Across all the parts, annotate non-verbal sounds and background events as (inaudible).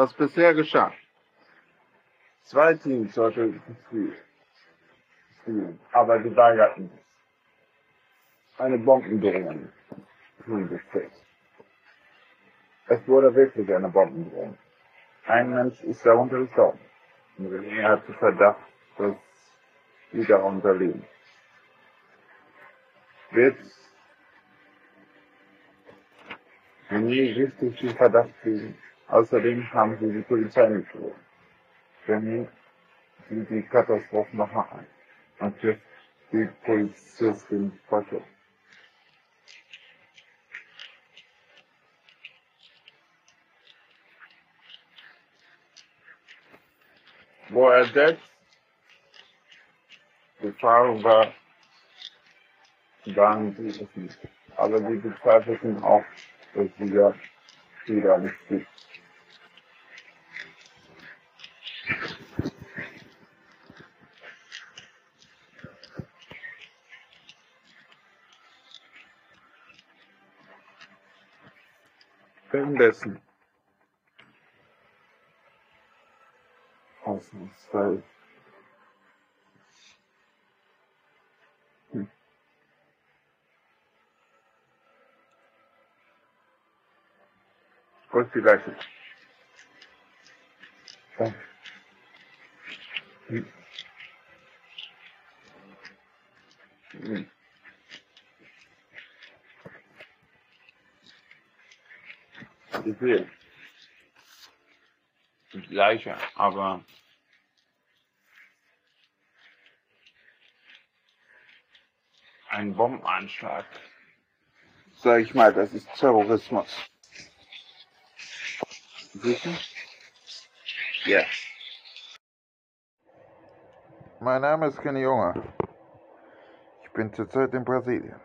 was bisher geschah. Zwei Teams sollten spielen, aber die weigerten sich. Eine Bombendrohung hingekriegt. Es wurde wirklich eine Bombendrohung. Ein Mensch ist darunter gestorben. Und er hat Verdacht, dass die darunter liegen. Wird nie richtig viel Verdacht kriegen. Außerdem haben sie die Polizei mitgeholt. Denn sie die Katastrophe noch ein. Und trifft die Polizistin Foto. Wo er selbst gefahren war, waren sie es nicht. Aber die bezweifelten auch, dass dieser Fehler nicht gibt. Währenddessen ausnahmsweise hm. Leiche? Da. Hm. Hm. Sehe. Die Leiche, aber ein Bombenanschlag. Sag ich mal, das ist Terrorismus. Sicher? Ja. Mein Name ist Kenny Junger. Ich bin zurzeit in Brasilien.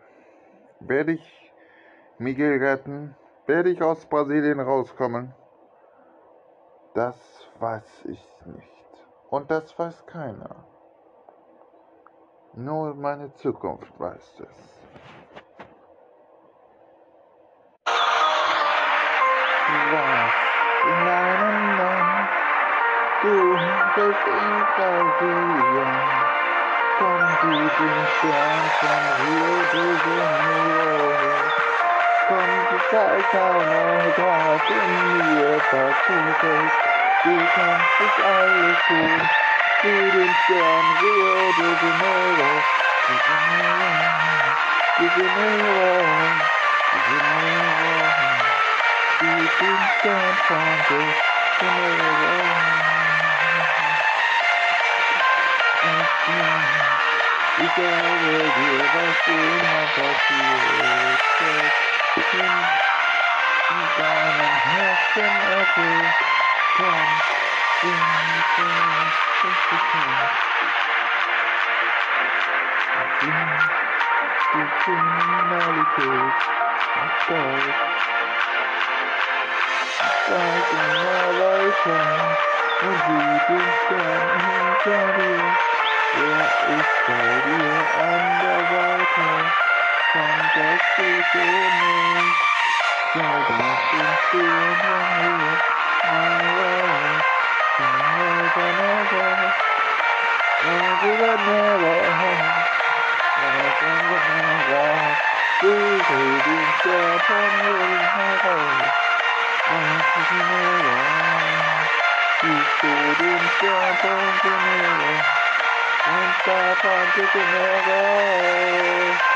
Werde ich Miguel retten? Werde ich aus Brasilien rauskommen? Das weiß ich nicht. Und das weiß keiner. Nur meine Zukunft weiß es. Was in einem Land, du bist in Brasilien, komm du den Stern von Rio de Janeiro. Komm, du zeigst eine Kraft in mir, versuche du kannst es alles tun. Zu den Stern Rio de Janeiro, de Janeiro, de Janeiro, de Janeiro. Du den Stern von de Janeiro. Ich glaube dir, was immer passiert ist. In deinem Herzen erfüllt. Komm, sing mit uns, was du kannst. Sing die Kriminalität auf Deutsch. Zeig immer weiter und sieh den Stern hinter dir. Er ist bei dir an der Seite, komm, das geht dir nicht. Sag uns den Sturm von hier, never, never, never, never, never, never, never. Du willst den Stern von hier heraus, never, never. Siehst du den Stern von hier und davon zu Janeiro. Du bist nur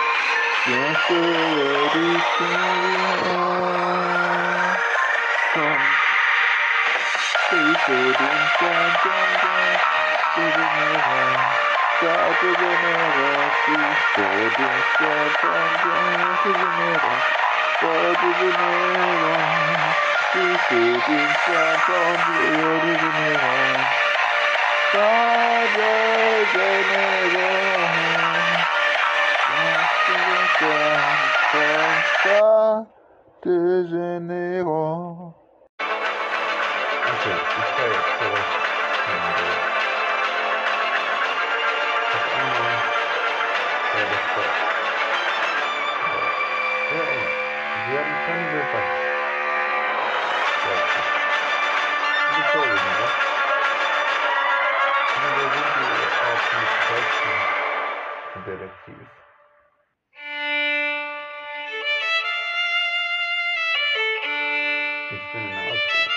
wie ich stehe, mit diesem Stern im Namen. Ich denk auf deine Hilfe, komm, nimm deine Hand. Was soll man sicher, wer die Züge hat? Ja, so wer die Züge hat. Komm, steh für den Stern, Stern, Stern, zu den Meeren. Da zu den Meeren, siehst vor den Stern, Stern, Stern, zu den Meeren. Da zu den Meeren. Die steht im Stern von Rio de Janeiro. Rio de Janeiro. Rio de Janeiro. Okay, ich fahre jetzt zurück. Auf einmal war das so. Ja, ey, wir haben Ich bin in der Ausbildung.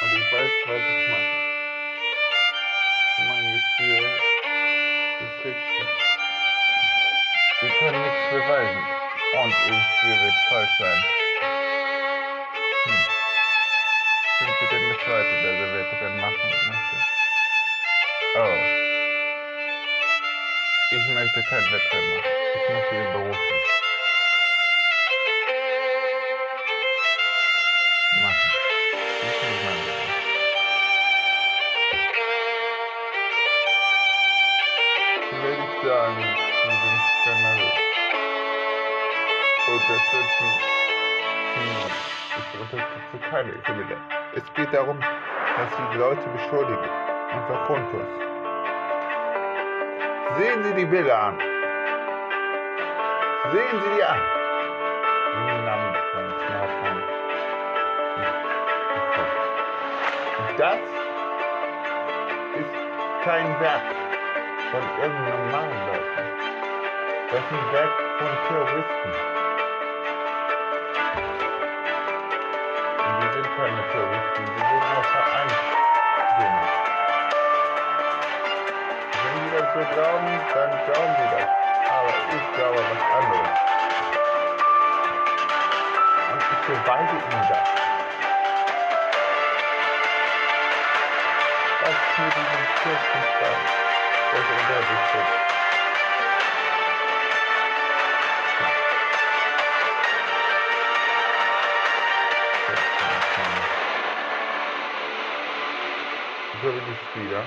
Und ich weiß, was ich mache. Mein Gefühl ist richtig. Sie können nichts beweisen. Und Ihr Gefühl wird falsch sein. Hm. Sind Sie denn der Zweite, der der Wettrennen machen möchte? Oh. Ich möchte kein Wettrennen machen. Ich möchte den Beruf machen. Nicht mein Beruf. Will ich sagen, sind generös. Unterstützen niemand. Ich unterstütze keine Kriminelle. Es geht darum, dass Sie die Leute beschuldigen. Einfach grundlos. Sehen Sie die Bilder an. Sehen Sie die an. Das ist kein Werk von irgendeinem normalen Leuten. Das ist ein Werk von Terroristen. Und die sind keine Terroristen, die sind nur Vereinsgänger. Wenn die das so glauben, dann glauben sie das. Aber ich glaube was anderes. Und ich beweise ihnen das. Was mit diesem kurzen Stein, das unter sich sitzt. So die Spieler.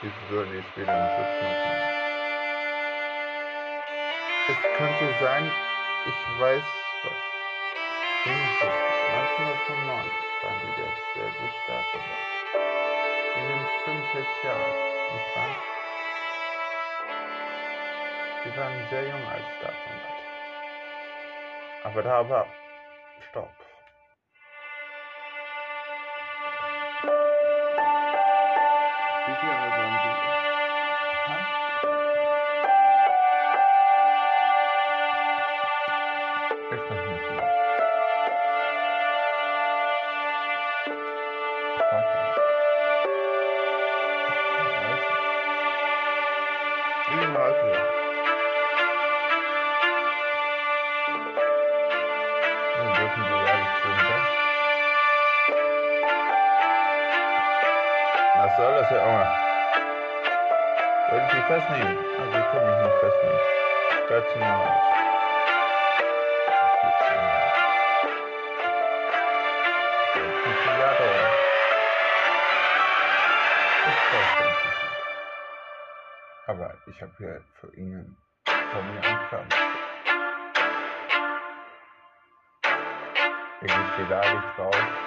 Sie sollen die Spieler im Schutz machen. Es könnte sein, ich weiß was. Mindestens 1995 waren die der selbe Staatsanwalt. Sie sind 45 Jahre alt, nicht wahr? Sie waren sehr jung als Staatsanwalt. Aber da war Stopp. Wie viele Jahre Aber ich habe hier für Ihnen von mir einen. Ihr geht nicht raus.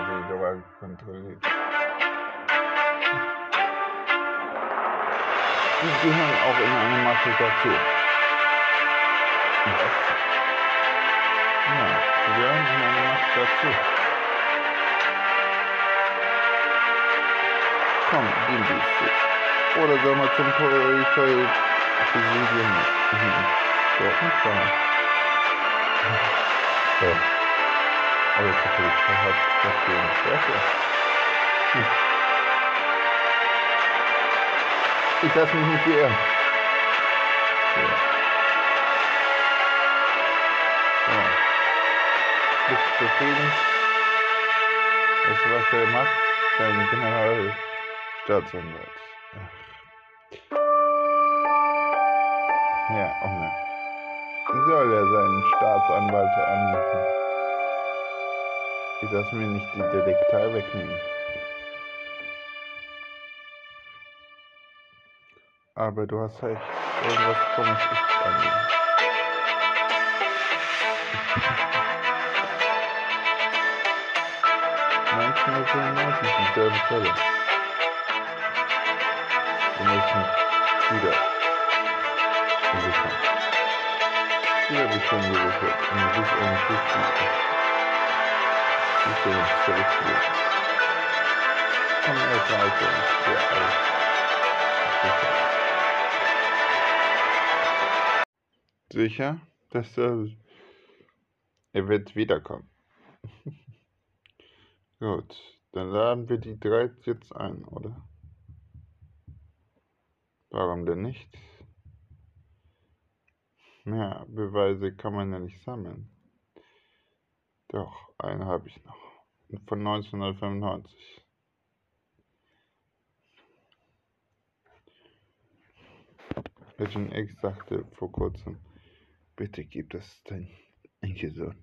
Sie sogar kontrolliert. Sie gehören auch in eine Masche dazu. Ja, sie gehören in eine Masche dazu. Komm, gehen zu. Oder soll man zum Polizeipräsidium Dortmund fahren? Ja. Oder zur Polizei hat das gehen. Schwester. Hm. Ich lasse mich nicht beirren. Ja. So. Du zufrieden? Weißt du, was er macht? Dein Generalstaatsanwalt. Ja, oh ne. Soll er seinen Staatsanwalt anrufen? Ich lass mir nicht die Detektei wegnehmen. Aber du hast recht. Irgendwas komisch ist an mir. Neunzehnhundertfünfundneunzig dieselbe Fälle. Wir müssen wieder sichern. Hier habe ich schon gesichert und sich um sich Ich will uns zurückführen. Komm erst mal auf uns, der alles sicher. Sicher, dass er, er wird wiederkommen. (laughs) Gut, dann laden wir die drei jetzt ein, oder? Warum denn nicht? Mehr Beweise kann man ja nicht sammeln. Doch, einen habe ich noch. Von 1995. Agent X sagte vor kurzem, bitte gib das dein Enkelsohn.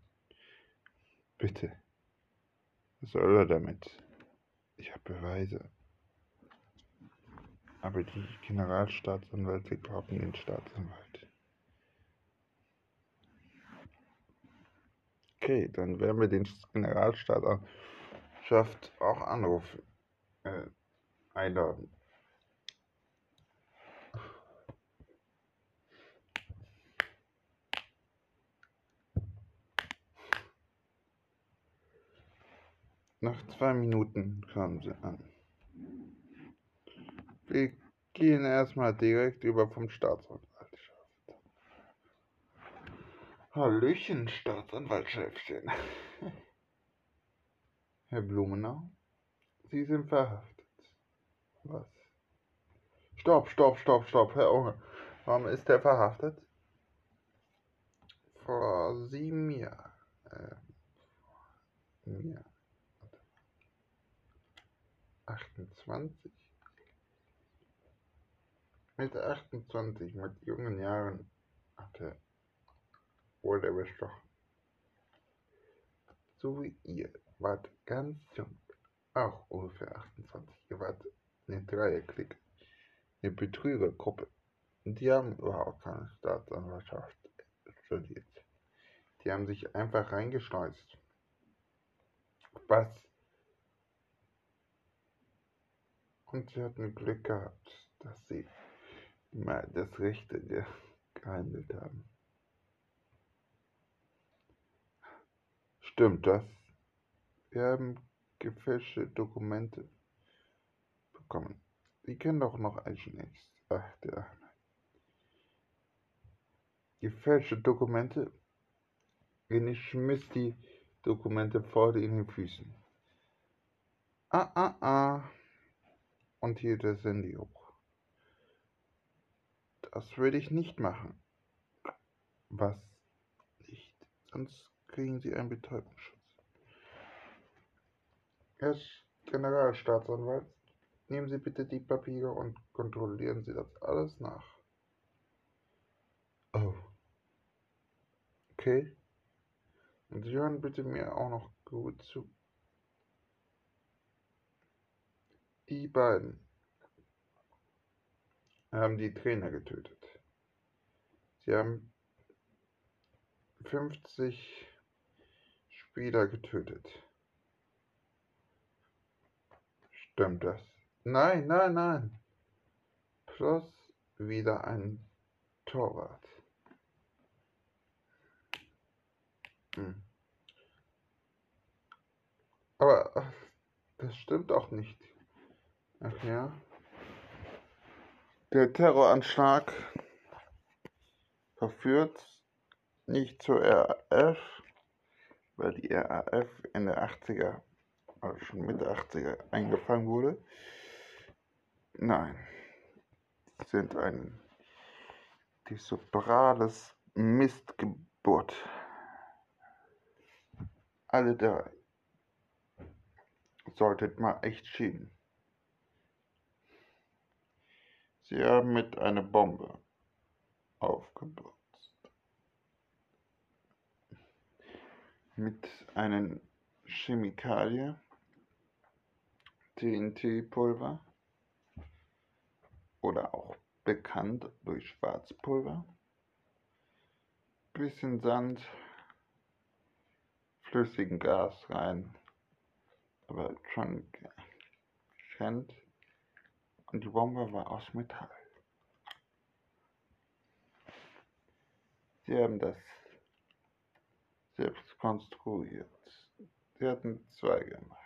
Bitte. Was soll er damit? Ich habe Beweise. Aber die Generalstaatsanwälte glauben den Staatsanwalt. Okay, dann werden wir den Generalstaatsanwalt auch anrufen. Äh, einladen. Nach zwei Minuten kamen sie an. Wir gehen erstmal direkt über vom Staatsanwaltschaft. Hallöchen, Staatsanwaltschefchen. (laughs) Herr Blumenau, Sie sind verhaftet. Was? Stopp, stopp, stopp, stopp, Herr Unge. Warum ist er verhaftet? Vor sieben Jahren. Äh, ja. 28. Mit 28, mit jungen Jahren, hatte, wurde er bestochen. So wie ihr wart ganz jung, auch ungefähr 28. Ihr wart eine Dreierklick, eine Betrügergruppe. Die haben überhaupt keine Staatsanwaltschaft studiert. Die haben sich einfach reingeschleust. Was Und sie hatten Glück gehabt, dass sie mal das Rechte gehandelt haben. Stimmt das? Wir haben gefälschte Dokumente bekommen. Sie kennen doch noch Agent Ach, der Gefälschte Dokumente? Ich schmiss die Dokumente vor den Füßen. Ah, ah, ah und hielt das Handy hoch. Das würde ich nicht machen. Was nicht? Sonst kriegen Sie einen Betäubungsschutz. Herr Generalstaatsanwalt, nehmen Sie bitte die Papiere und kontrollieren Sie das alles nach. Oh. Okay. Und Sie hören bitte mir auch noch gut zu. Die beiden haben die Trainer getötet. Sie haben 50 Spieler getötet. Stimmt das? Nein, nein, nein. Plus wieder ein Torwart. Hm. Aber das stimmt auch nicht. Ach ja. Der Terroranschlag verführt nicht zur RAF, weil die RAF in der 80er, also schon Mitte 80er eingefangen wurde. Nein, sie sind ein desobrales Mistgeburt. Alle drei. Solltet mal echt schieben. Sie haben mit einer Bombe aufgeputzt. Mit einer Chemikalie, TNT-Pulver oder auch bekannt durch Schwarzpulver, bisschen Sand, flüssigen Gas rein, aber schon getrennt und die Bombe war aus Metall. Sie haben das selbst konstruiert. Sie hatten zwei gemacht.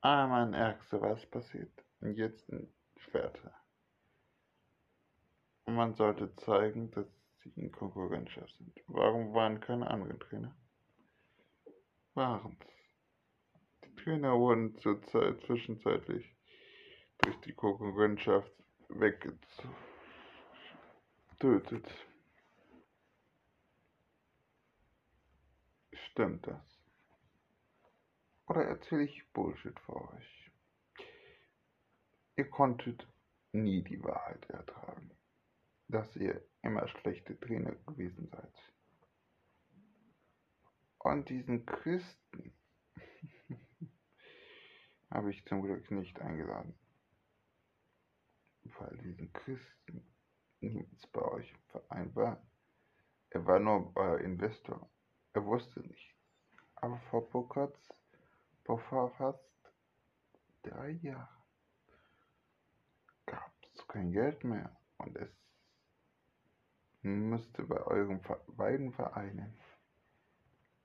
Einmal in Ärgste, was passiert, und jetzt in Schwerter. Und man sollte zeigen, dass sie in Konkurrenzschaft sind. Warum waren keine anderen Trainer? Waren Die Trainer wurden zur Zeit zwischenzeitlich durch die Konkurrenzschaft weggetötet. Stimmt das? Oder erzähle ich Bullshit für euch? Ihr konntet nie die Wahrheit ertragen, dass ihr immer schlechte Trainer gewesen seid. Und diesen Christen (laughs) habe ich zum Glück nicht eingeladen weil diesen Christen niemals bei euch im Verein war. Er war nur euer Investor. Er wusste nichts. Aber vor Burkhardt, vor fast drei Jahren, gab es kein Geld mehr und es müsste bei euren beiden Vereinen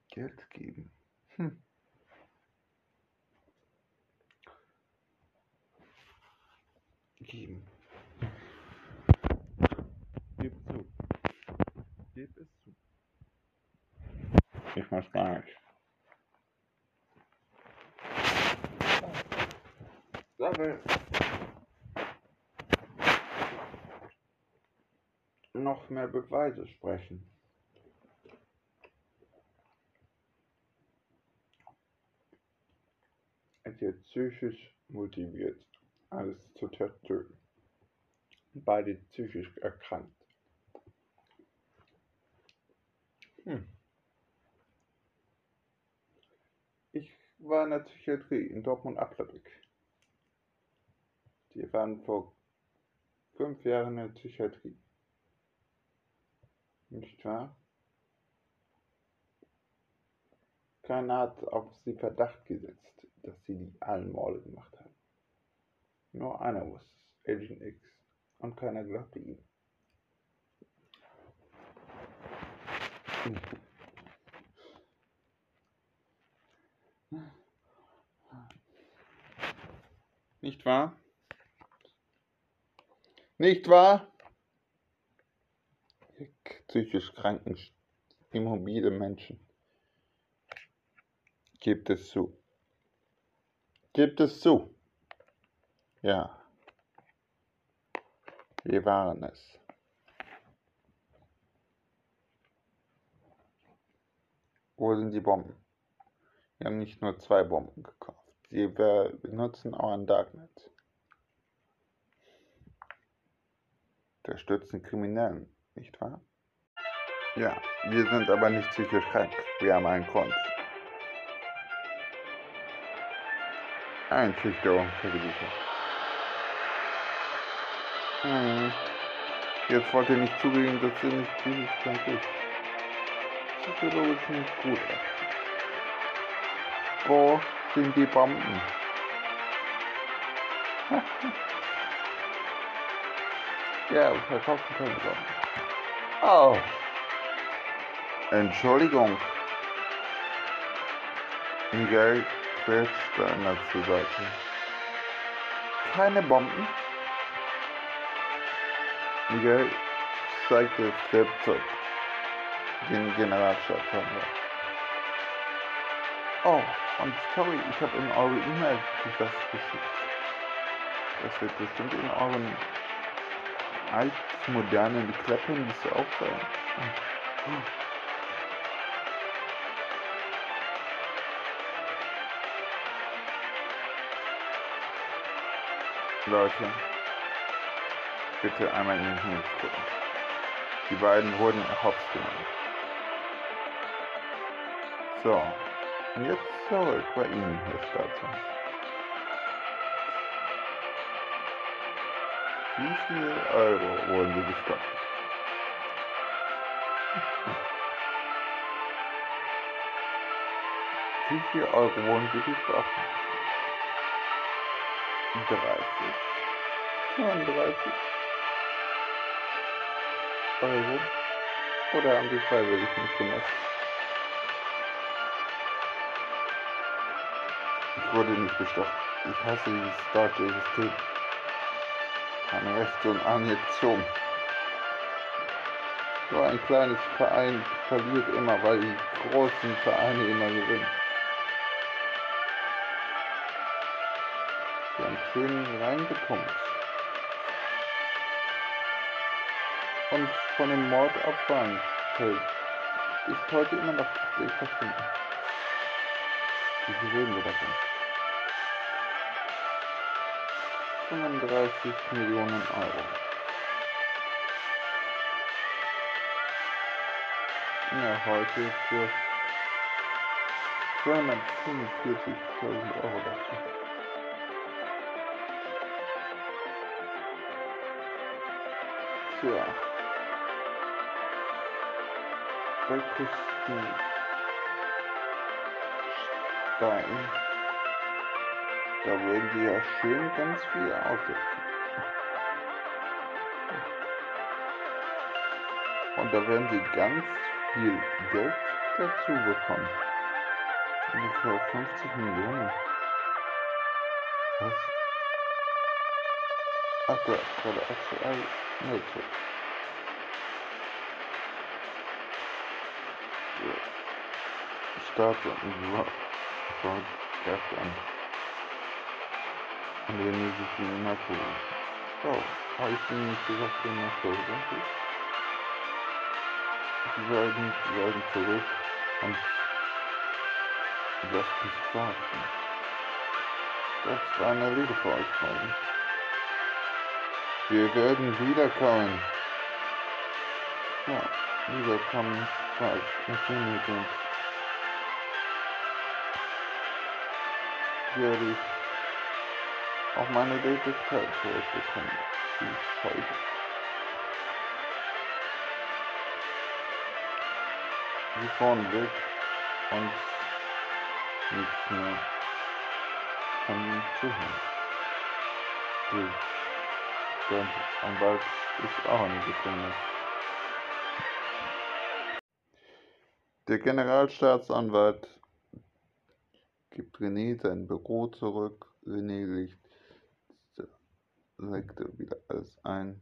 Geld geben. Hm. Geben. Gib es zu. Ich muss gar nicht. Sache. Noch mehr Beweise sprechen. Es wird psychisch motiviert, alles zu töten. Beide psychisch erkrankt. Hm. Ich war in der Psychiatrie in Dortmund-Applerbeck. Die waren vor fünf Jahren in der Psychiatrie. Nicht wahr? Keiner hat auf sie Verdacht gesetzt, dass sie die allen Morde gemacht haben. Nur einer wusste es, Agent X, und keiner glaubte ihm. Nicht wahr? Nicht wahr? Psychisch kranken, immobile Menschen. Gebt es zu. Gebt es zu. Ja. Wir waren es. Wo sind die Bomben? Wir haben nicht nur zwei Bomben gekauft. Sie benutzen auch ein Darknet. Unterstützen Kriminellen, nicht wahr? Ja, wir sind aber nicht psychisch krank. Wir haben einen Grund. Einschüchterung vergewissert. Hm. Jetzt wollt ihr nicht zugeben, dass ihr nicht psychisch krank ist psychologisch nicht gut. Wo sind die Bomben? (laughs) ja, wir verkaufen keine Bomben. Oh. Entschuldigung. Geld quetscht einer zur Seite. Keine Bomben? Miguel zeigte Laptop den Generalstaatsanwalt. Oh, und sorry, ich habe in eure E-Mail das geschickt. Das wird bestimmt in euren altmodernen Klappenliste auch sein. Leute, bitte einmal in den Himmel gucken. Die beiden wurden hops genommen. So, und jetzt zurück bei Ihnen, Herr Staatsanwalt. Wie viel Euro wurden Sie gestoppt? Wie viel Euro wurden Sie gesprochen? 30. 32 Euro. Oder haben Sie freiwillig mitgemacht? Ich wurde nicht bestochen. Ich hasse dieses deutsche System. Eine Rechte und Anjektion. So ein kleines Verein verliert immer, weil die großen Vereine immer gewinnen. Wir haben schön reingekommen. Und von den Mordopfern ist heute immer noch verschwunden. Wie viel reden wir davon? 35 Millionen Euro. Ja, heute für 245.000 Euro dazu. Tja. Bei Küsten Stein. Da würden sie ja schön ganz viel aussetzen. Und da werden sie ganz viel Geld dazu bekommen. Ungefähr 50 Millionen. Was? Ach, da, gerade aktuell nötig. Start und Gast an. Nicht gesagt, in Natur sind Sie werden, sie werden zurück und lasst mich warten. Das war eine Rede für euch, Freunde. Wir werden wiederkommen. Ja, wiederkommen, falls wir Himmel sind. Werde ich auch meine Lebenszeit zurückbekommen. Die Folge. Sie fahren weg und nichts mehr von ihm zu hören. Der Anwalt ist auch im Gefängnis. Der Generalstaatsanwalt gibt René sein Büro zurück. René legt, legte wieder alles ein.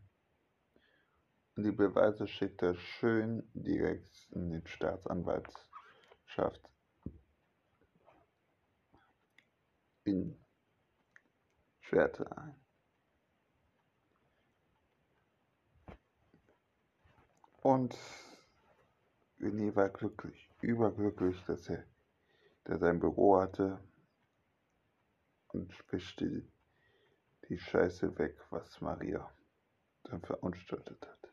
Und die Beweise schickt er schön direkt in die Staatsanwaltschaft in Schwerte ein. Und René war glücklich, überglücklich, dass er, dass er ein Büro hatte und wischte die, Scheiße weg, was Maria dann verunstaltet hat.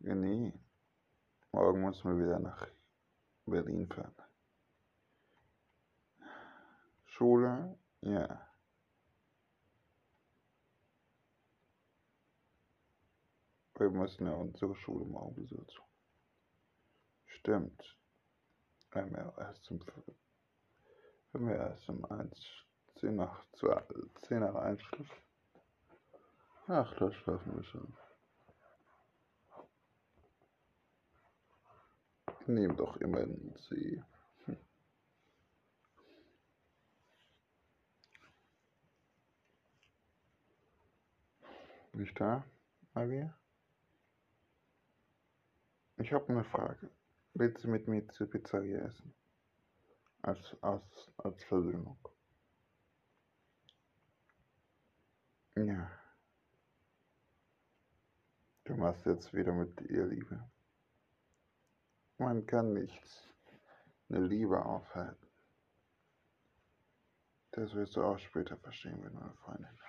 René, morgen müssen wir wieder nach Berlin fahren. Schule, ja. Wir müssen ja unsere Schule morgen besuchen. Stimmt wenn wir erst um, wenn wir erst um 1, 10 nach, 10 nach 1 schlafen. Ach, da schlafen wir schon. Nehmen doch immer den See. Bin hm. ich da, Maria? Ich habe eine Frage. Willst du mit mir zur Pizzeria essen? Als, als, als Versöhnung. Ja. Du machst jetzt wieder mit ihr Liebe. Man kann nicht eine Liebe aufhalten. Das wirst du auch später verstehen, wenn du eine Freundin hast.